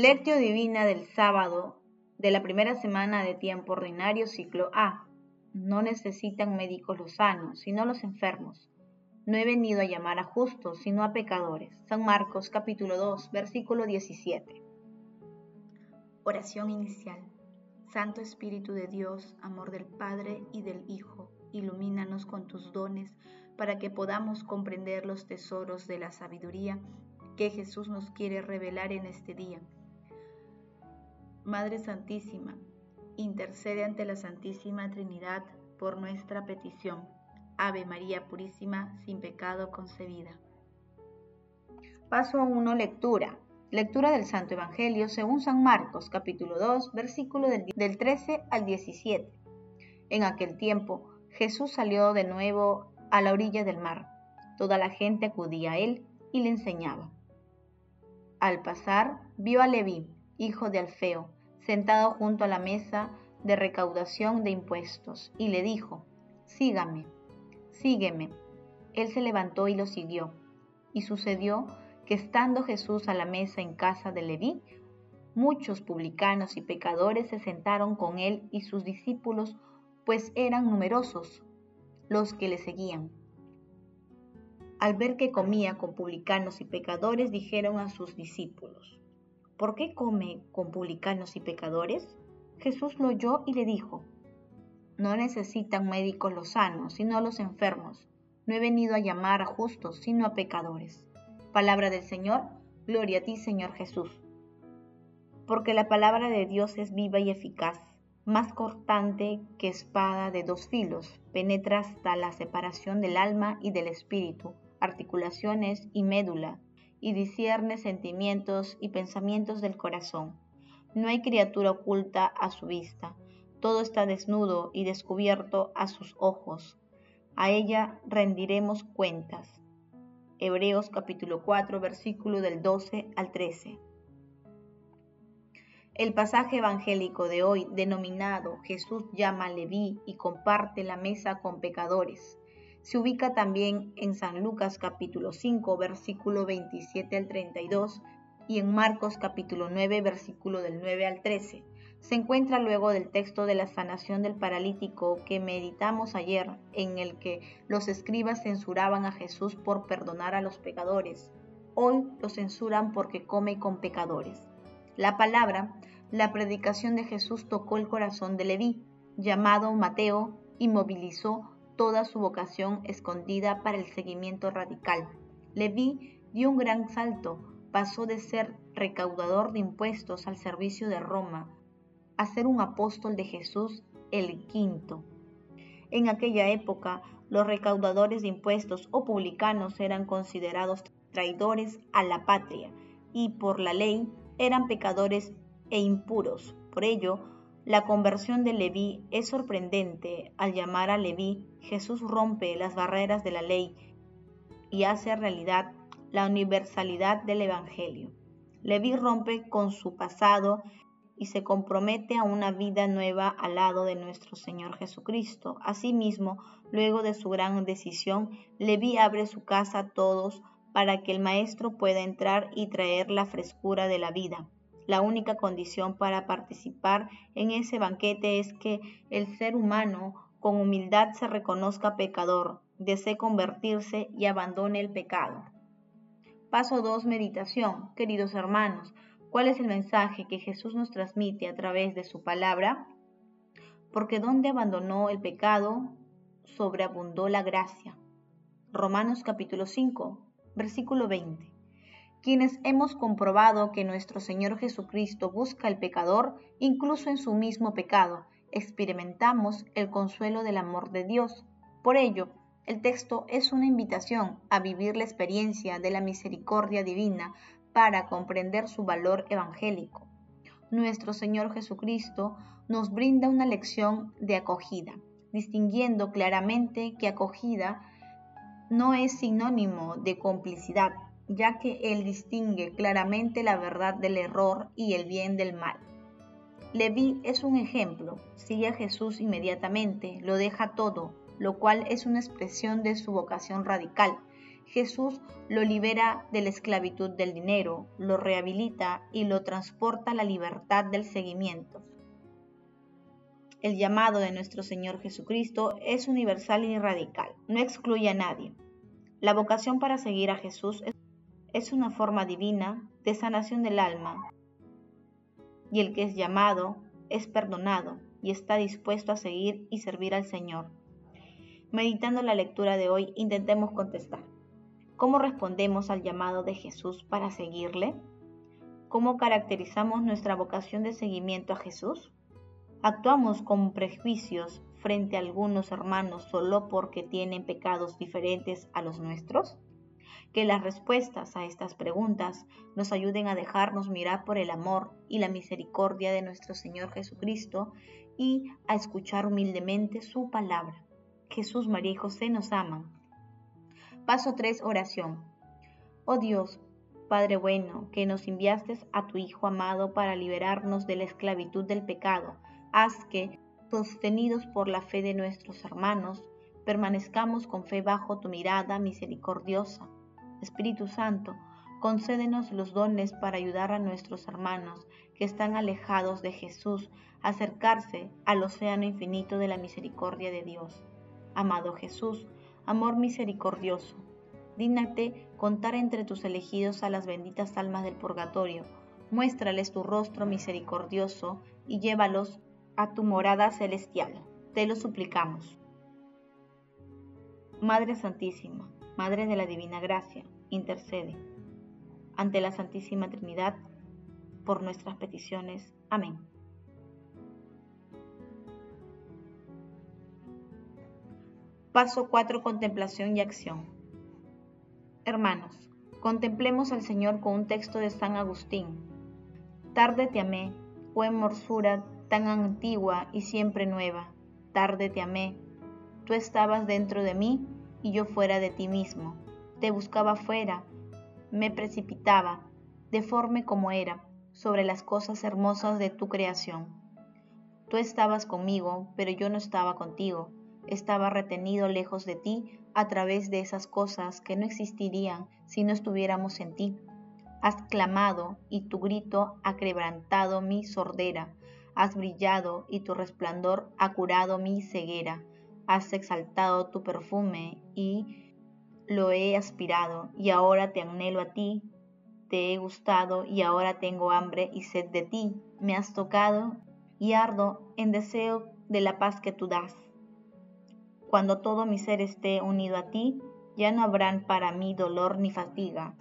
Lectio Divina del sábado de la primera semana de tiempo ordinario ciclo A. No necesitan médicos los sanos, sino los enfermos. No he venido a llamar a justos, sino a pecadores. San Marcos capítulo 2, versículo 17. Oración inicial. Santo Espíritu de Dios, amor del Padre y del Hijo, ilumínanos con tus dones para que podamos comprender los tesoros de la sabiduría que Jesús nos quiere revelar en este día. Madre Santísima, intercede ante la Santísima Trinidad por nuestra petición. Ave María Purísima, sin pecado concebida. Paso 1. Lectura. Lectura del Santo Evangelio según San Marcos, capítulo 2, versículo del, del 13 al 17. En aquel tiempo, Jesús salió de nuevo a la orilla del mar. Toda la gente acudía a él y le enseñaba. Al pasar, vio a Leví, hijo de Alfeo, sentado junto a la mesa de recaudación de impuestos, y le dijo, Sígame, sígueme. Él se levantó y lo siguió. Y sucedió que estando Jesús a la mesa en casa de Leví, muchos publicanos y pecadores se sentaron con él y sus discípulos, pues eran numerosos los que le seguían. Al ver que comía con publicanos y pecadores, dijeron a sus discípulos, ¿por qué come con publicanos y pecadores? Jesús lo oyó y le dijo, no necesitan médicos los sanos, sino los enfermos. No he venido a llamar a justos, sino a pecadores. Palabra del Señor, gloria a ti, Señor Jesús. Porque la palabra de Dios es viva y eficaz, más cortante que espada de dos filos, penetra hasta la separación del alma y del espíritu articulaciones y médula, y discierne sentimientos y pensamientos del corazón. No hay criatura oculta a su vista, todo está desnudo y descubierto a sus ojos. A ella rendiremos cuentas. Hebreos capítulo 4, versículo del 12 al 13. El pasaje evangélico de hoy, denominado Jesús llama a Leví y comparte la mesa con pecadores, se ubica también en San Lucas capítulo 5, versículo 27 al 32 y en Marcos capítulo 9, versículo del 9 al 13. Se encuentra luego del texto de la sanación del paralítico que meditamos ayer, en el que los escribas censuraban a Jesús por perdonar a los pecadores. Hoy lo censuran porque come con pecadores. La palabra, la predicación de Jesús tocó el corazón de Leví, llamado Mateo, y movilizó toda su vocación escondida para el seguimiento radical. Leví dio un gran salto, pasó de ser recaudador de impuestos al servicio de Roma a ser un apóstol de Jesús el quinto. En aquella época, los recaudadores de impuestos o publicanos eran considerados traidores a la patria y por la ley eran pecadores e impuros. Por ello, la conversión de Leví es sorprendente. Al llamar a Leví, Jesús rompe las barreras de la ley y hace realidad la universalidad del Evangelio. Leví rompe con su pasado y se compromete a una vida nueva al lado de nuestro Señor Jesucristo. Asimismo, luego de su gran decisión, Leví abre su casa a todos para que el Maestro pueda entrar y traer la frescura de la vida. La única condición para participar en ese banquete es que el ser humano con humildad se reconozca pecador, desee convertirse y abandone el pecado. Paso 2. Meditación. Queridos hermanos, ¿cuál es el mensaje que Jesús nos transmite a través de su palabra? Porque donde abandonó el pecado, sobreabundó la gracia. Romanos capítulo 5, versículo 20 quienes hemos comprobado que nuestro Señor Jesucristo busca al pecador incluso en su mismo pecado, experimentamos el consuelo del amor de Dios. Por ello, el texto es una invitación a vivir la experiencia de la misericordia divina para comprender su valor evangélico. Nuestro Señor Jesucristo nos brinda una lección de acogida, distinguiendo claramente que acogida no es sinónimo de complicidad, ya que él distingue claramente la verdad del error y el bien del mal. Leví es un ejemplo, sigue a Jesús inmediatamente, lo deja todo, lo cual es una expresión de su vocación radical. Jesús lo libera de la esclavitud del dinero, lo rehabilita y lo transporta a la libertad del seguimiento. El llamado de nuestro Señor Jesucristo es universal y radical, no excluye a nadie. La vocación para seguir a Jesús es una forma divina de sanación del alma, y el que es llamado es perdonado y está dispuesto a seguir y servir al Señor. Meditando la lectura de hoy, intentemos contestar. ¿Cómo respondemos al llamado de Jesús para seguirle? ¿Cómo caracterizamos nuestra vocación de seguimiento a Jesús? ¿Actuamos con prejuicios frente a algunos hermanos solo porque tienen pecados diferentes a los nuestros? Que las respuestas a estas preguntas nos ayuden a dejarnos mirar por el amor y la misericordia de nuestro Señor Jesucristo y a escuchar humildemente su palabra. Jesús, María y José nos aman. Paso 3. Oración. Oh Dios, Padre bueno, que nos enviaste a tu Hijo amado para liberarnos de la esclavitud del pecado haz que, sostenidos por la fe de nuestros hermanos, permanezcamos con fe bajo tu mirada misericordiosa. Espíritu Santo, concédenos los dones para ayudar a nuestros hermanos que están alejados de Jesús a acercarse al océano infinito de la misericordia de Dios. Amado Jesús, amor misericordioso, dígnate contar entre tus elegidos a las benditas almas del purgatorio, muéstrales tu rostro misericordioso y llévalos a tu morada celestial. Te lo suplicamos. Madre Santísima, Madre de la Divina Gracia, intercede ante la Santísima Trinidad por nuestras peticiones. Amén. Paso 4. Contemplación y acción. Hermanos, contemplemos al Señor con un texto de San Agustín. Tarde te amé, o en morsura tan antigua y siempre nueva. Tarde te amé. Tú estabas dentro de mí y yo fuera de ti mismo. Te buscaba fuera, me precipitaba, deforme como era, sobre las cosas hermosas de tu creación. Tú estabas conmigo, pero yo no estaba contigo. Estaba retenido lejos de ti a través de esas cosas que no existirían si no estuviéramos en ti. Has clamado y tu grito ha quebrantado mi sordera has brillado y tu resplandor ha curado mi ceguera. Has exaltado tu perfume y lo he aspirado, y ahora te anhelo a ti, te he gustado y ahora tengo hambre y sed de ti. Me has tocado y ardo en deseo de la paz que tú das. Cuando todo mi ser esté unido a ti, ya no habrán para mí dolor ni fatiga.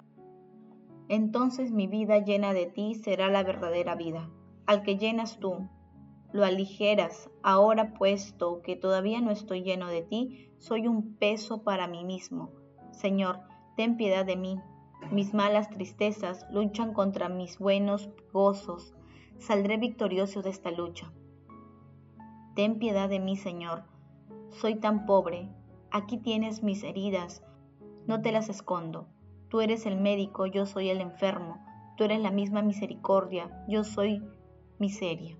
Entonces mi vida llena de ti será la verdadera vida al que llenas tú, lo aligeras, ahora puesto que todavía no estoy lleno de ti, soy un peso para mí mismo. Señor, ten piedad de mí. Mis malas tristezas luchan contra mis buenos gozos. Saldré victorioso de esta lucha. Ten piedad de mí, Señor. Soy tan pobre. Aquí tienes mis heridas. No te las escondo. Tú eres el médico, yo soy el enfermo. Tú eres la misma misericordia, yo soy miseria.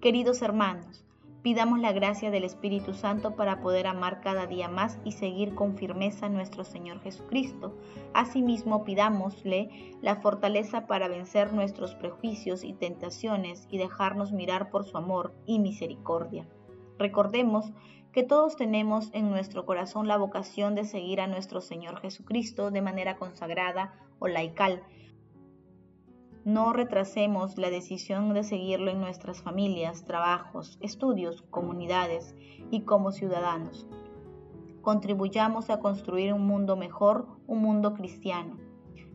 Queridos hermanos, pidamos la gracia del Espíritu Santo para poder amar cada día más y seguir con firmeza a nuestro Señor Jesucristo. Asimismo, pidámosle la fortaleza para vencer nuestros prejuicios y tentaciones y dejarnos mirar por su amor y misericordia. Recordemos que todos tenemos en nuestro corazón la vocación de seguir a nuestro Señor Jesucristo de manera consagrada o laical, no retrasemos la decisión de seguirlo en nuestras familias, trabajos, estudios, comunidades y como ciudadanos. Contribuyamos a construir un mundo mejor, un mundo cristiano.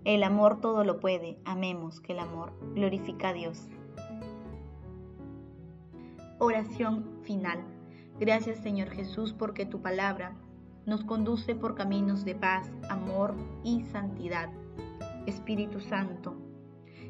El amor todo lo puede. Amemos que el amor glorifica a Dios. Oración final. Gracias Señor Jesús porque tu palabra nos conduce por caminos de paz, amor y santidad. Espíritu Santo,